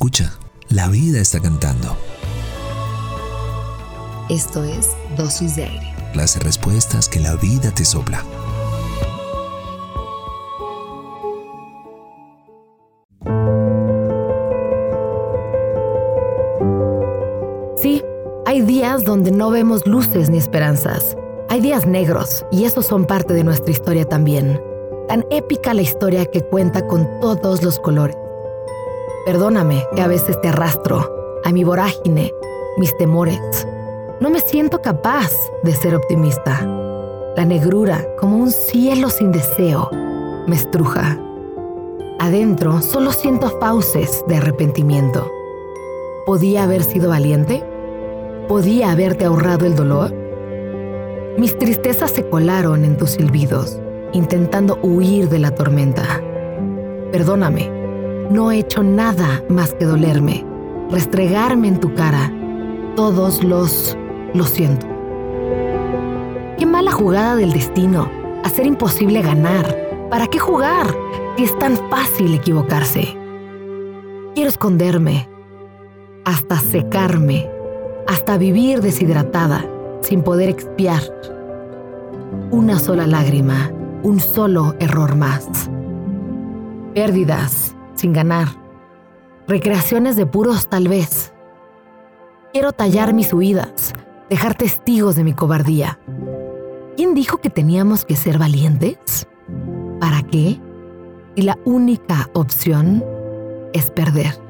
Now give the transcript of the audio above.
Escucha, la vida está cantando. Esto es Dosis de Aire. Las respuestas que la vida te sopla. Sí, hay días donde no vemos luces ni esperanzas. Hay días negros y esos son parte de nuestra historia también. Tan épica la historia que cuenta con todos los colores. Perdóname que a veces te arrastro a mi vorágine, mis temores. No me siento capaz de ser optimista. La negrura, como un cielo sin deseo, me estruja. Adentro solo siento fauces de arrepentimiento. ¿Podía haber sido valiente? ¿Podía haberte ahorrado el dolor? Mis tristezas se colaron en tus silbidos, intentando huir de la tormenta. Perdóname no he hecho nada más que dolerme, restregarme en tu cara. Todos los... lo siento. Qué mala jugada del destino, hacer imposible ganar. ¿Para qué jugar si es tan fácil equivocarse? Quiero esconderme, hasta secarme, hasta vivir deshidratada, sin poder expiar. Una sola lágrima, un solo error más. Pérdidas, sin ganar. Recreaciones de puros tal vez. Quiero tallar mis huidas, dejar testigos de mi cobardía. ¿Quién dijo que teníamos que ser valientes? ¿Para qué? Y la única opción es perder.